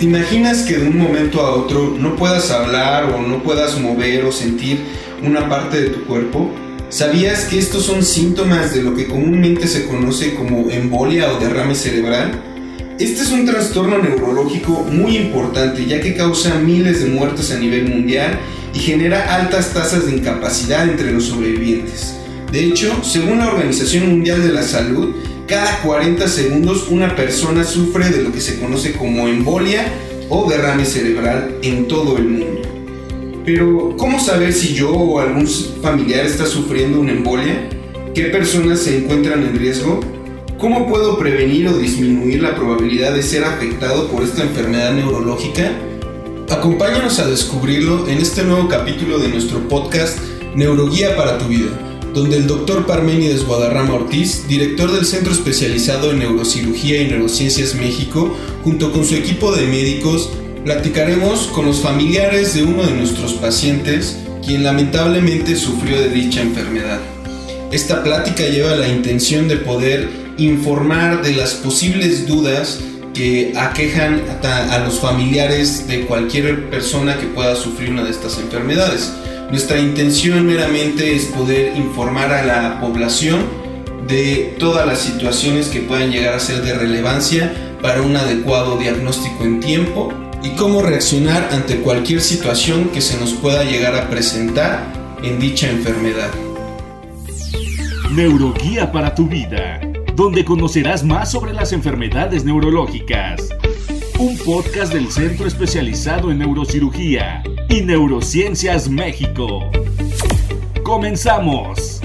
¿Te imaginas que de un momento a otro no puedas hablar o no puedas mover o sentir una parte de tu cuerpo? ¿Sabías que estos son síntomas de lo que comúnmente se conoce como embolia o derrame cerebral? Este es un trastorno neurológico muy importante ya que causa miles de muertes a nivel mundial y genera altas tasas de incapacidad entre los sobrevivientes. De hecho, según la Organización Mundial de la Salud, cada 40 segundos una persona sufre de lo que se conoce como embolia o derrame cerebral en todo el mundo. Pero, ¿cómo saber si yo o algún familiar está sufriendo una embolia? ¿Qué personas se encuentran en riesgo? ¿Cómo puedo prevenir o disminuir la probabilidad de ser afectado por esta enfermedad neurológica? Acompáñanos a descubrirlo en este nuevo capítulo de nuestro podcast Neuroguía para tu vida, donde el doctor Parménides Guadarrama Ortiz, director del Centro Especializado en Neurocirugía y Neurociencias México, junto con su equipo de médicos, platicaremos con los familiares de uno de nuestros pacientes, quien lamentablemente sufrió de dicha enfermedad. Esta plática lleva la intención de poder informar de las posibles dudas que aquejan a los familiares de cualquier persona que pueda sufrir una de estas enfermedades. Nuestra intención meramente es poder informar a la población de todas las situaciones que puedan llegar a ser de relevancia para un adecuado diagnóstico en tiempo y cómo reaccionar ante cualquier situación que se nos pueda llegar a presentar en dicha enfermedad. Neuroguía para tu vida donde conocerás más sobre las enfermedades neurológicas. Un podcast del Centro Especializado en Neurocirugía y Neurociencias México. ¡Comenzamos!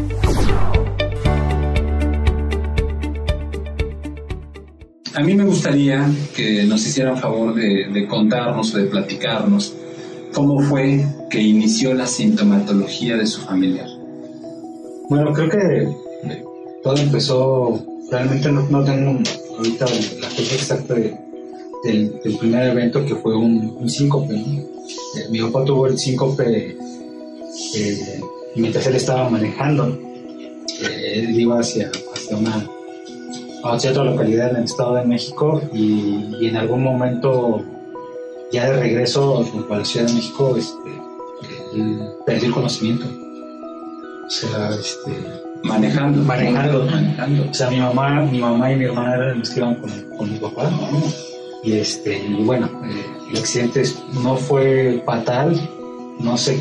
A mí me gustaría que nos hicieran favor de, de contarnos o de platicarnos cómo fue que inició la sintomatología de su familiar. Bueno, creo que todo empezó realmente no, tengo ahorita la fecha exacta del, primer evento que fue un, síncope. Eh, mi papá tuvo el síncope eh, mientras él estaba manejando. Eh, él iba hacia, hacia una hacia otra localidad en el Estado de México y, en algún momento ya de regreso a la Ciudad de México este, perdió el conocimiento. O sea, este, Manejando. Manejando. Manejando. O sea, mi mamá, mi mamá y mi hermana eran los que iban con, mi papá. Y, este, y bueno, eh, el accidente no fue fatal, no sé,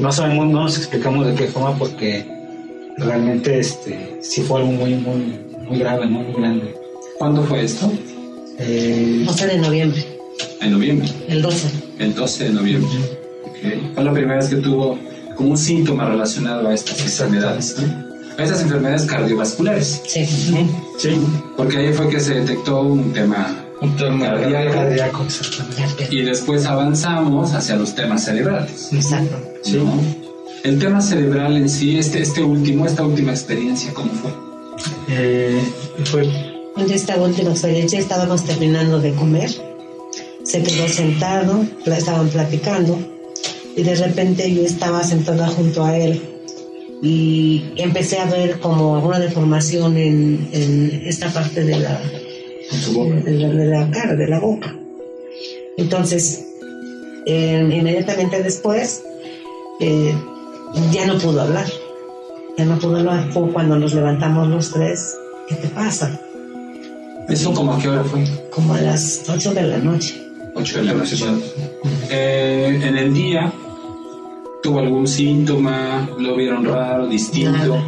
no sabemos, no nos explicamos de qué forma porque realmente este, sí fue algo muy, muy, muy grave, muy, grande. ¿Cuándo fue esto? Eh, 12 de noviembre. ¿En noviembre? El 12. El 12 de noviembre. Okay. Fue la primera vez que tuvo como un síntoma relacionado a estas enfermedades, A estas enfermedades cardiovasculares. Sí. Sí. Porque ahí fue que se detectó un tema un tema cardíaco, y después avanzamos hacia los temas cerebrales. Exacto. ¿Sí? El tema cerebral en sí, este, este último, esta última experiencia, ¿cómo fue? Eh, fue... En esta última experiencia estábamos terminando de comer, se quedó sentado, estaban platicando y de repente yo estaba sentada junto a él y empecé a ver como alguna deformación en, en esta parte de la, de la, cara, de la boca. Entonces, inmediatamente después, eh, ya no pudo hablar. Ya no pudo hablar. Fue cuando nos levantamos los tres. ¿Qué te pasa? ¿Eso como a qué hora fue? Como a las 8 de la noche. 8 de la noche. Eh, en el día, ¿tuvo algún síntoma? ¿Lo vieron raro, distinto? Nada,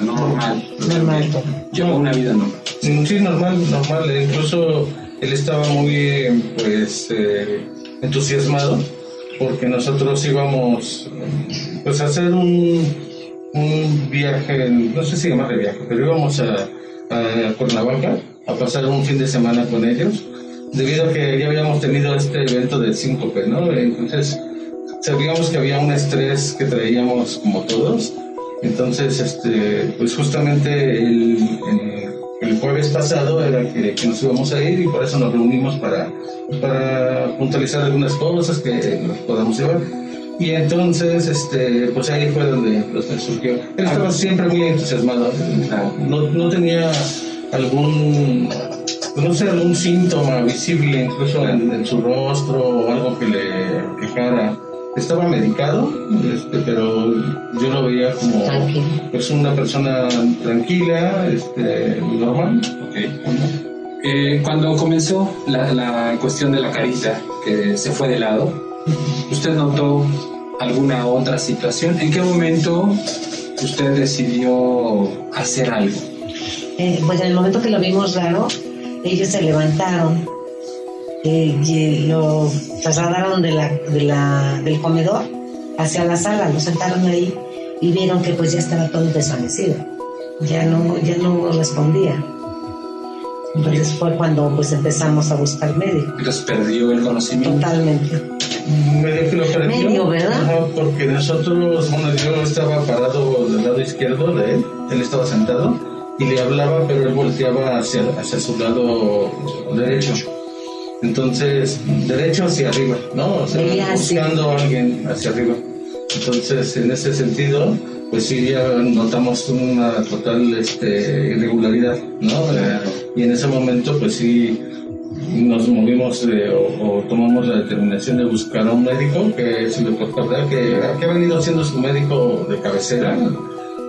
normal. Normal. Llevó una vida normal. Sí, normal, normal. Incluso él estaba muy pues eh, entusiasmado porque nosotros íbamos pues a hacer un, un viaje, no sé si llamarle viaje, pero íbamos a, a Cuernavaca a pasar un fin de semana con ellos debido a que ya habíamos tenido este evento del síncope, ¿no? Entonces, sabíamos que había un estrés que traíamos como todos. Entonces, este, pues justamente el, el jueves pasado era que, nos íbamos a ir y por eso nos reunimos para, para puntualizar algunas cosas que nos podamos llevar. Y entonces, este, pues ahí fue donde, surgió. Él estaba siempre muy entusiasmado. No, no tenía algún no sé, algún síntoma visible incluso en, en su rostro o algo que le quejara. Estaba medicado, este, pero yo lo veía como pues una persona tranquila, este, normal. Ok. Eh, cuando comenzó la, la cuestión de la carita, que se fue de lado, ¿usted notó alguna otra situación? ¿En qué momento usted decidió hacer algo? Eh, pues en el momento que lo vimos raro, ellos se levantaron eh, y lo trasladaron de la, de la, del comedor hacia la sala, lo sentaron ahí y vieron que pues ya estaba todo desvanecido. Ya no, ya no respondía. Entonces fue cuando pues empezamos a buscar médico. Entonces perdió el conocimiento. Totalmente. Medio que lo perdió. Medio, ¿verdad? Ajá, porque nosotros, bueno, yo estaba parado del lado izquierdo de él, él estaba sentado y le hablaba, pero él volteaba hacia, hacia su lado derecho. Entonces, derecho hacia arriba, ¿no? O sea, Sí, buscando a alguien hacia arriba. Entonces, en ese sentido, pues sí, ya notamos una total este, irregularidad, ¿no? Eh, y en ese momento, pues sí, nos movimos eh, o, o tomamos la determinación de buscar a un médico, que el doctor Cabral, que, que ha venido siendo su médico de cabecera.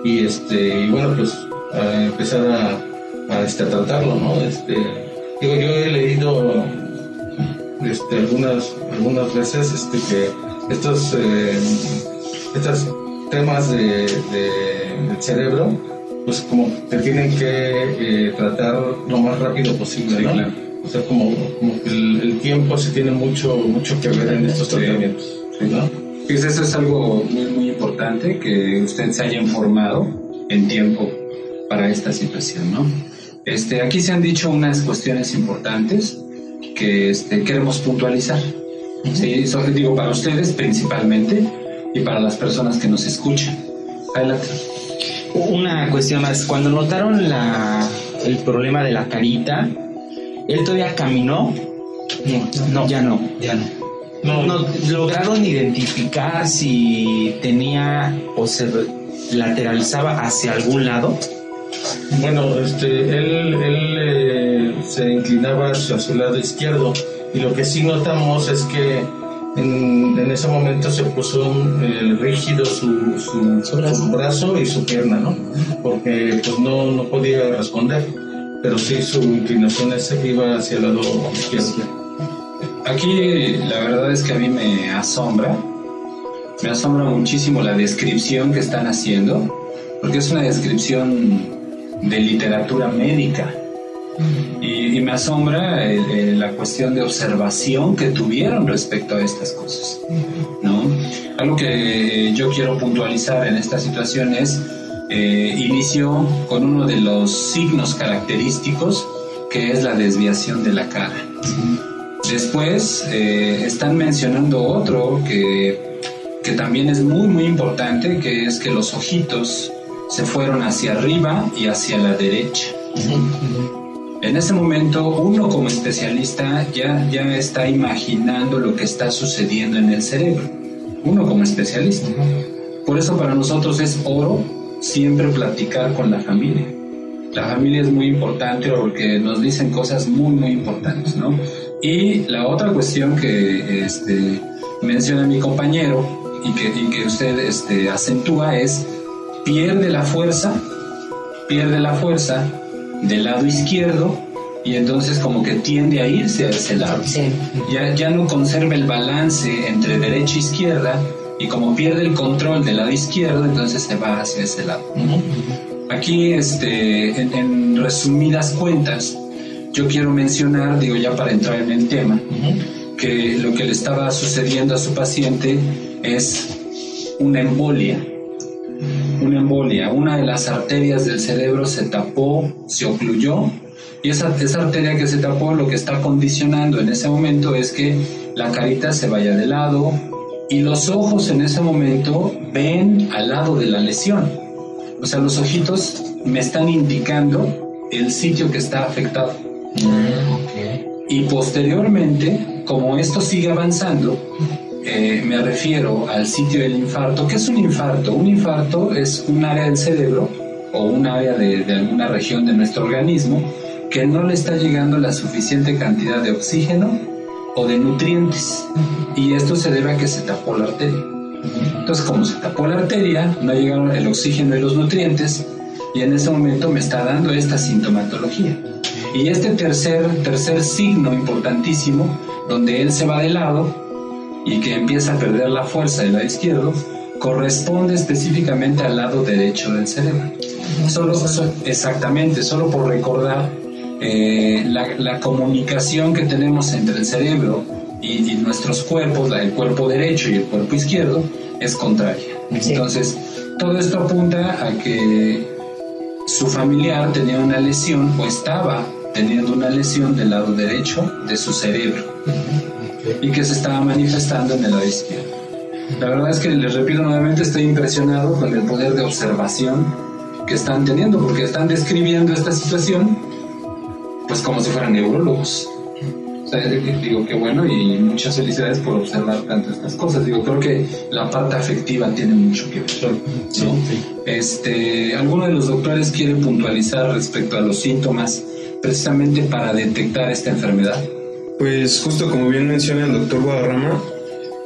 Y, este, y bueno, pues a empezar a, a, este, a tratarlo, ¿no? Este, digo, yo he leído este, algunas, algunas veces este, que estos, eh, estos temas de, de- del cerebro, pues como que tienen que eh, tratar lo más rápido posible, Sí, ¿no? claro. O sea, como, como que el, el tiempo sí tiene mucho, mucho que ver en estos Sí. tratamientos, ¿no? Pues eso es algo muy, muy importante, que usted se haya informado en tiempo para esta situación, ¿no? Este, aquí se han dicho unas cuestiones importantes que este, queremos puntualizar. Sí, So- digo para ustedes principalmente y para las personas que nos escuchan. Adelante. Una cuestión más, cuando notaron la, el problema de la carita, ¿él todavía caminó? No, ya no, ya no. No, No, lograron identificar si tenía o se lateralizaba hacia algún lado. Bueno, este, él, él eh, se inclinaba hacia su lado izquierdo y lo que sí notamos es que en, en ese momento se puso un, eh, rígido su, su, su brazo. y su pierna, ¿no? Porque pues no, no podía responder, pero sí su inclinación ese iba hacia el lado izquierdo. Aquí la verdad es que a mí me asombra, me asombra muchísimo la descripción que están haciendo, porque es una descripción de literatura médica. Y, y me asombra eh, eh, la cuestión de observación que tuvieron respecto a estas cosas. ¿no? Algo que yo quiero puntualizar en esta situación es, eh, inició con uno de los signos característicos que es la desviación de la cara. Después eh, están mencionando otro que, que también es muy muy importante, que es que los ojitos se fueron hacia arriba y hacia la derecha. En ese momento uno como especialista ya, ya está imaginando lo que está sucediendo en el cerebro. Uno como especialista. Por eso para nosotros es oro siempre platicar con la familia. La familia es muy importante porque nos dicen cosas muy, muy importantes, ¿no? Y la otra cuestión que este, menciona mi compañero y que, y que usted este, acentúa es pierde la fuerza, pierde la fuerza del lado izquierdo y entonces como que tiende a irse a ese lado. Sí. Ya, ya no conserva el balance entre derecha e izquierda y como pierde el control del lado izquierdo, entonces se va hacia ese lado. Aquí, este, en, en resumidas cuentas, yo quiero mencionar, digo ya para entrar en el tema, que lo que le estaba sucediendo a su paciente es una embolia. Una embolia, una de las arterias del cerebro se tapó, se ocluyó, y esa, esa arteria que se tapó lo que está condicionando en ese momento es que la carita se vaya de lado y los ojos en ese momento ven al lado de la lesión. O sea, los ojitos me están indicando el sitio que está afectado. Y posteriormente, como esto sigue avanzando, eh, me refiero al sitio del infarto. ¿Qué es un infarto? Un infarto es un área del cerebro o un área de, alguna región de nuestro organismo que no le está llegando la suficiente cantidad de oxígeno o de nutrientes. Y esto se debe a que se tapó la arteria. Entonces, como se tapó la arteria, no llegaron el oxígeno y los nutrientes, y en ese momento me está dando esta sintomatología. Y este tercer, tercer signo importantísimo, donde él se va de lado y que empieza a perder la fuerza del lado izquierdo, corresponde específicamente al lado derecho del cerebro. Solo, exactamente, solo por recordar eh, la, comunicación que tenemos entre el cerebro y, nuestros cuerpos, el cuerpo derecho y el cuerpo izquierdo, es contraria. Entonces, todo esto apunta a que su familiar tenía una lesión o estaba teniendo una lesión del lado derecho de su cerebro y que se estaba manifestando en el lado izquierdo. La verdad es que les repito nuevamente, estoy impresionado con el poder de observación que están teniendo, porque están describiendo esta situación pues como si fueran neurólogos. O sea, digo que bueno y muchas felicidades por observar tanto estas cosas. Digo, creo que la parte afectiva tiene mucho que ver. ¿no? Este, ¿Alguno de los doctores quiere puntualizar respecto a los síntomas precisamente para detectar esta enfermedad? Pues justo como bien menciona el doctor Guadarrama,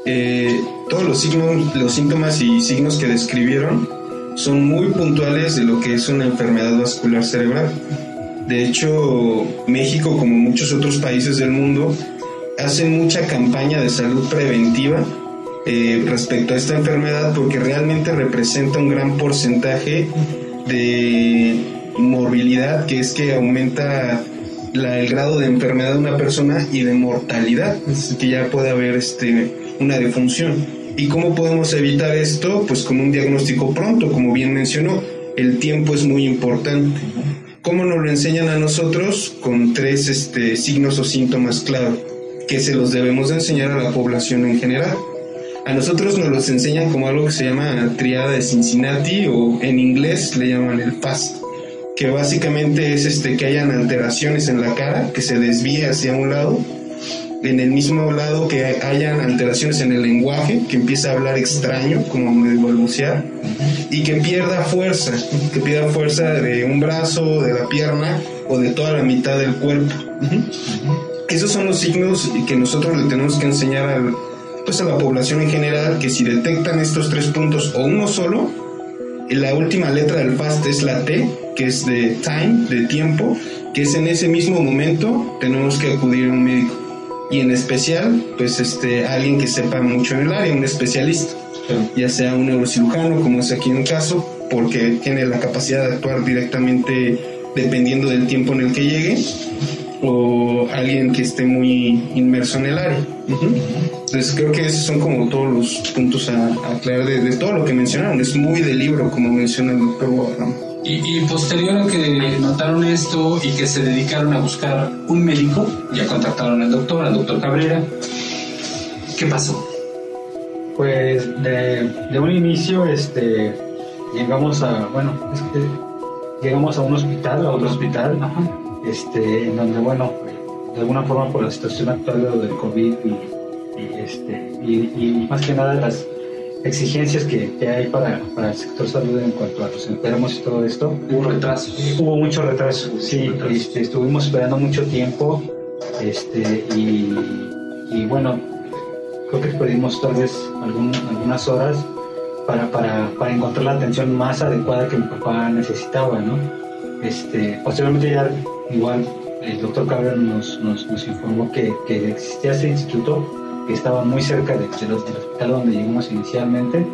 eh, todos los signos, los síntomas y signos que describieron son muy puntuales de lo que es una enfermedad vascular cerebral. De hecho, México, como muchos otros países del mundo, hace mucha campaña de salud preventiva eh, respecto a esta enfermedad porque realmente representa un gran porcentaje de morbilidad, que es que aumenta el grado de enfermedad de una persona y de mortalidad, que ya puede haber este, una defunción. ¿Y cómo podemos evitar esto? Pues con un diagnóstico pronto, como bien mencionó, el tiempo es muy importante. ¿Cómo nos lo enseñan a nosotros? Con tres este, signos o síntomas clave que se los debemos enseñar a la población en general. A nosotros nos los enseñan como algo que se llama triada de Cincinnati o en inglés le llaman el FAST, que básicamente es este, que hayan alteraciones en la cara, que se desvíe hacia un lado, en el mismo lado que hayan alteraciones en el lenguaje, que empiece a hablar extraño, como medio balbucear, y que pierda fuerza, que pierda fuerza de un brazo, de la pierna o de toda la mitad del cuerpo. Esos son los signos que nosotros le tenemos que enseñar al, pues a la población en general, que si detectan estos tres puntos o uno solo, la última letra del FAST es la T, que es de time, de tiempo, que es en ese mismo momento tenemos que acudir a un médico. Y en especial, pues este, alguien que sepa mucho en el área, un especialista, ya sea un neurocirujano, como es aquí en el caso, porque tiene la capacidad de actuar directamente dependiendo del tiempo en el que llegue, o alguien que esté muy inmerso en el área. Entonces creo que esos son como todos los puntos a, aclarar de, todo lo que mencionaron. Es muy de libro, como menciona el doctor y, posterior a que notaron esto y que se dedicaron a buscar un médico, ya contactaron al doctor, al doctor Cabrera, ¿qué pasó? Pues de, un inicio, este, llegamos a, bueno, es que llegamos a un hospital, a otro hospital, este, en donde, bueno, de alguna forma por la situación actual del COVID y, este, y más que nada las exigencias que, hay para, para, el sector salud en cuanto a los enfermos y todo esto. Hubo retrasos. Hubo mucho retraso, sí. Este, estuvimos esperando mucho tiempo este, y, y, bueno, creo que perdimos tal vez algunas horas para, para, para, encontrar la atención más adecuada que mi papá necesitaba, ¿no? Este, posteriormente ya igual el doctor Cabrera nos, nos, nos informó que, que existía ese instituto que estaba muy cerca de, del hospital donde llegamos inicialmente.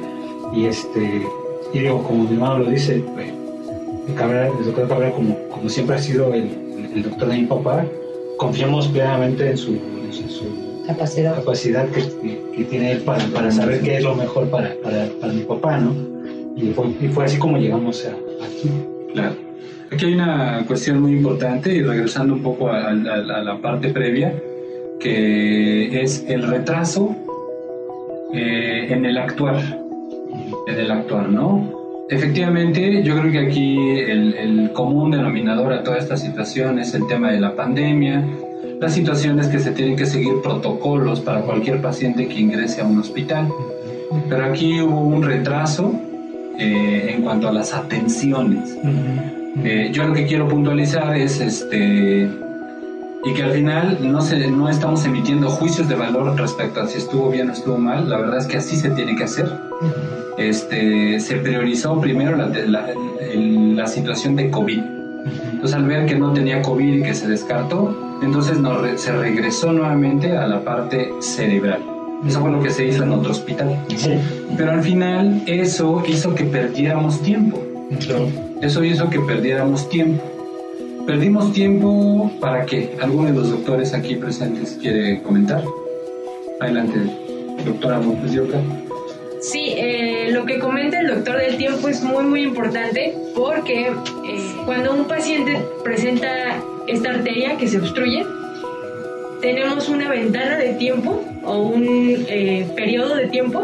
Y este y digo, como mi hermano lo dice, el, Cabrera, el doctor Cabrera, como, como siempre ha sido el, el, doctor de mi papá, confiamos plenamente en su, capacidad, capacidad que, que, tiene él para, para, saber qué es lo mejor para, para, para mi papá, ¿no? Y fue, y fue, así como llegamos a, aquí. Claro. Aquí hay una cuestión muy importante y regresando un poco a, a la parte previa, que es el retraso eh, en el actuar, en el actuar, ¿no? Efectivamente, yo creo que aquí el, común denominador a toda esta situación es el tema de la pandemia, las situaciones que se tienen que seguir protocolos para cualquier paciente que ingrese a un hospital. Pero aquí hubo un retraso eh, en cuanto a las atenciones. Eh, yo lo que quiero puntualizar es este y que al final no se, no estamos emitiendo juicios de valor respecto a si estuvo bien o estuvo mal. La verdad es que así se tiene que hacer. Este, se priorizó primero la, la, la situación de COVID. Entonces al ver que no tenía COVID y que se descartó, entonces nos se regresó nuevamente a la parte cerebral. Eso fue lo que se hizo en otro hospital. Sí. Pero al final eso hizo que perdiéramos tiempo. Eso hizo que perdiéramos tiempo. Perdimos tiempo para qué? ¿Alguno de los doctores aquí presentes quiere comentar? Adelante, doctora Montes. Sí, eh, lo que comenta el doctor del tiempo es muy muy importante porque eh, cuando un paciente presenta esta arteria que se obstruye, tenemos una ventana de tiempo o un eh, periodo de tiempo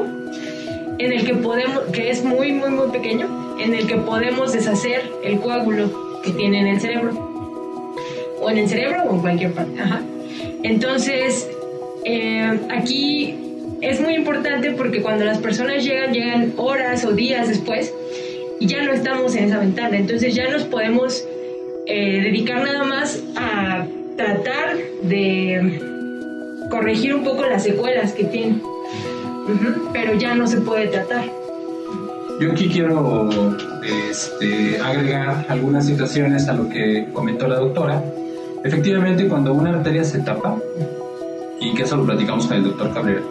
en el que podemos, que es muy muy muy pequeño, en el que podemos deshacer el coágulo que tiene en el cerebro o en el cerebro o en cualquier parte. Ajá. Entonces, eh, aquí es muy importante porque cuando las personas llegan, llegan horas o días después y ya no estamos en esa ventana. Entonces ya nos podemos eh, dedicar nada más a tratar de corregir un poco las secuelas que tiene. Pero ya no se puede tratar. Yo aquí quiero este, agregar algunas situaciones a lo que comentó la doctora. Efectivamente, cuando una arteria se tapa, y que eso lo platicamos con el doctor Cabrera,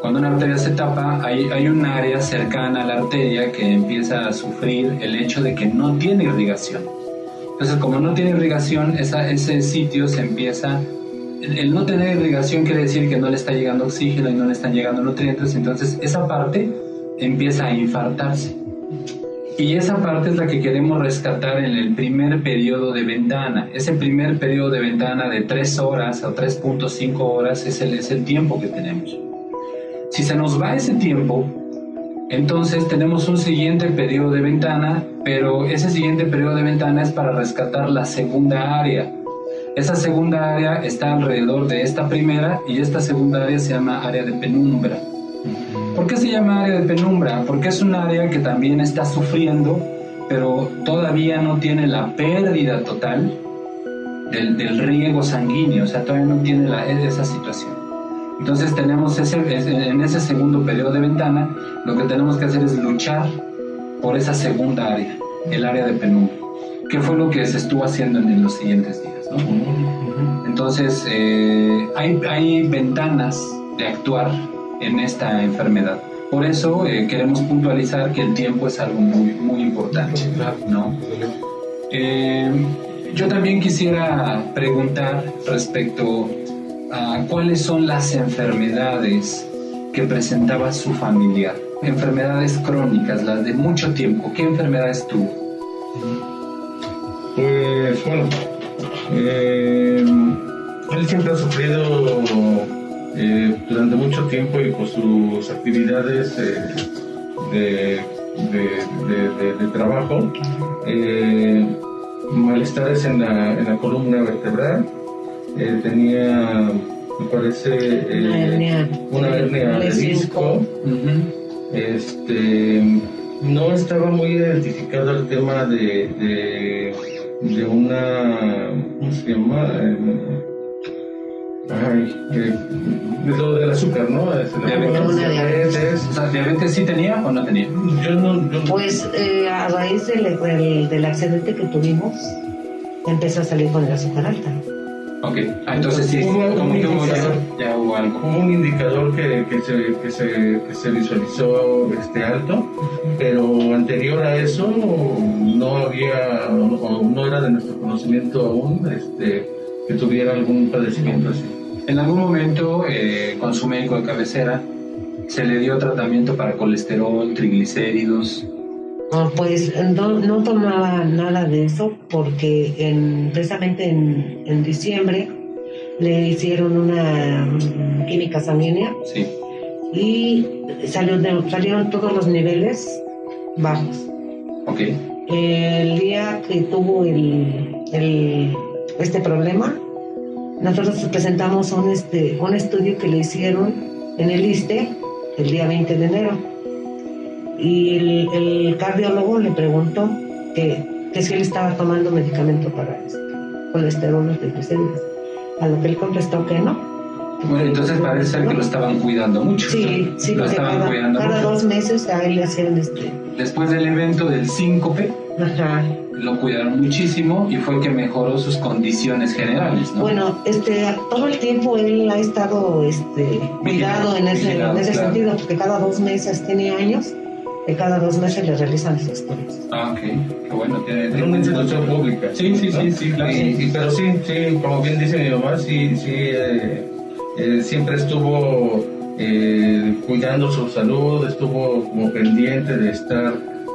cuando una arteria se tapa, hay, hay un área cercana a la arteria que empieza a sufrir el hecho de que no tiene irrigación. Entonces, como no tiene irrigación, esa, ese sitio se empieza... El, el no tener irrigación quiere decir que no le está llegando oxígeno y no le están llegando nutrientes, entonces esa parte empieza a infartarse. Y esa parte es la que queremos rescatar en el primer periodo de ventana. Ese primer periodo de ventana de 3 horas o 3.5 horas es el, es el tiempo que tenemos. Si se nos va ese tiempo, entonces tenemos un siguiente periodo de ventana, pero ese siguiente periodo de ventana es para rescatar la segunda área. Esa segunda área está alrededor de esta primera y esta segunda área se llama área de penumbra. ¿Por qué se llama área de penumbra? Porque es un área que también está sufriendo, pero todavía no tiene la pérdida total del, del riego sanguíneo, o sea, todavía no tiene la, esa situación. Entonces tenemos ese, en ese segundo periodo de ventana, lo que tenemos que hacer es luchar por esa segunda área, el área de penumbra, que fue lo que se estuvo haciendo en los siguientes días. ¿no? Entonces, eh, hay, hay ventanas de actuar en esta enfermedad. Por eso eh, queremos puntualizar que el tiempo es algo muy, muy importante. ¿no? Eh, yo también quisiera preguntar respecto a cuáles son las enfermedades que presentaba su familiar. Enfermedades crónicas, las de mucho tiempo. ¿Qué enfermedades tuvo? Pues bueno, eh, él siempre ha sufrido eh, durante mucho tiempo y por sus actividades eh, de, de- de- de- de trabajo, eh, malestares en la, en la columna vertebral, eh, tenía, me parece, eh, Una hernia. una hernia de disco. Este, no estaba muy identificado el tema de, de, de una, ¿cómo se llama? Eh, de lo del azúcar, ¿no? La- Diabetes. Una diabetes. O sea, ¿diabetes sí tenía o no tenía? Yo no, yo Pues eh, a raíz del, del, del accidente que tuvimos, empezó a salir con el azúcar alta. Ok, ah, entonces sí, Hubo- como que hubo ya, hubo- ya hubo algo. hubo un indicador que, que, se, que, se, que se visualizó este alto, pero anterior a eso no había, o no era de nuestro conocimiento aún este, que tuviera algún padecimiento así. En algún momento, eh, con su médico de cabecera, se le dio tratamiento para colesterol, triglicéridos. Ah, Pues no, no tomaba nada de eso porque en, precisamente en, en diciembre le hicieron una mm, química sanguínea Sí, y salió de- salieron todos los niveles bajos. ok. El día que tuvo el, el- este problema, nosotros presentamos un, este, un estudio que le hicieron en el ISTE el día 20 de enero. Y el, cardiólogo le preguntó que que si él estaba tomando medicamento para este, colesterol o triglicéridos. A lo que él contestó que no. Bueno, entonces parece ser que lo estaban cuidando mucho. Sí, sí, lo estaban cada, cuidando cada mucho. dos meses a él le hacían este. Después del evento del síncope, Ajá. lo cuidaron muchísimo y fue que mejoró sus condiciones generales, ¿no? Bueno, este, todo el tiempo él ha estado este, cuidado en ese, Vigilado, en ese claro. sentido, porque cada dos meses tiene años, y cada dos meses le realizan sus estudios. Ah, ok. Qué bueno, tiene... En una institución pública. Sí, sí, sí, ¿no? sí, claro. Y- y- pero sí, sí, como bien dice mi mamá, sí, sí, eh, eh, siempre estuvo eh, cuidando su salud, estuvo como pendiente de estar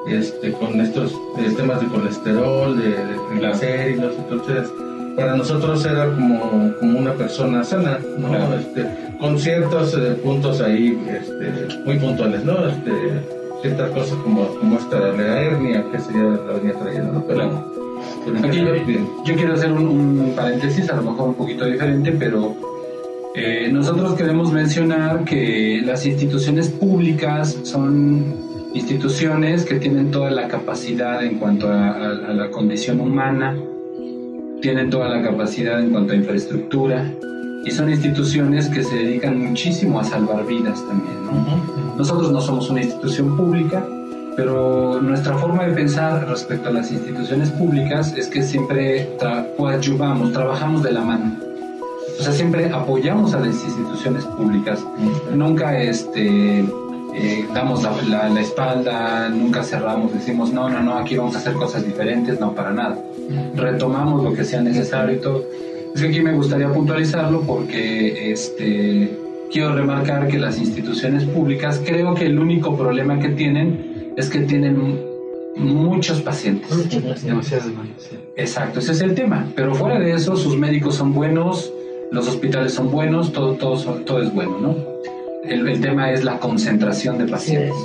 este, con estos eh, temas de colesterol, de, de triglicéridos, entonces para nosotros era como, como una persona sana, ¿no? Claro. Este, con ciertos eh, puntos ahí este, muy puntuales, ¿no? Este, ciertas cosas como, como esta la hernia que sería la venía trayendo, ¿no? Pero, pero en Aquí yo, quiero hacer un, un paréntesis, a lo mejor un poquito diferente, pero eh, nosotros queremos mencionar que las instituciones públicas son instituciones que tienen toda la capacidad en cuanto a, a- a la condición humana, tienen toda la capacidad en cuanto a infraestructura y son instituciones que se dedican muchísimo a salvar vidas también. ¿no? Nosotros no somos una institución pública, pero nuestra forma de pensar respecto a las instituciones públicas es que siempre tra coadyuvamos, trabajamos de la mano. O sea, siempre apoyamos a las instituciones públicas. Nunca este, eh, damos la, la- la espalda, nunca cerramos, decimos, no, no, no, aquí vamos a hacer cosas diferentes, no, para nada. Retomamos lo que sea necesario y todo. Es que aquí me gustaría puntualizarlo porque este, quiero remarcar que las instituciones públicas creo que el único problema que tienen es que tienen muchos pacientes. Demandas. sí. Exacto, ese es el tema. Pero fuera de eso, sus médicos son buenos, los hospitales son buenos, todo, todo, todo es bueno, ¿no? El, el tema es la concentración de pacientes.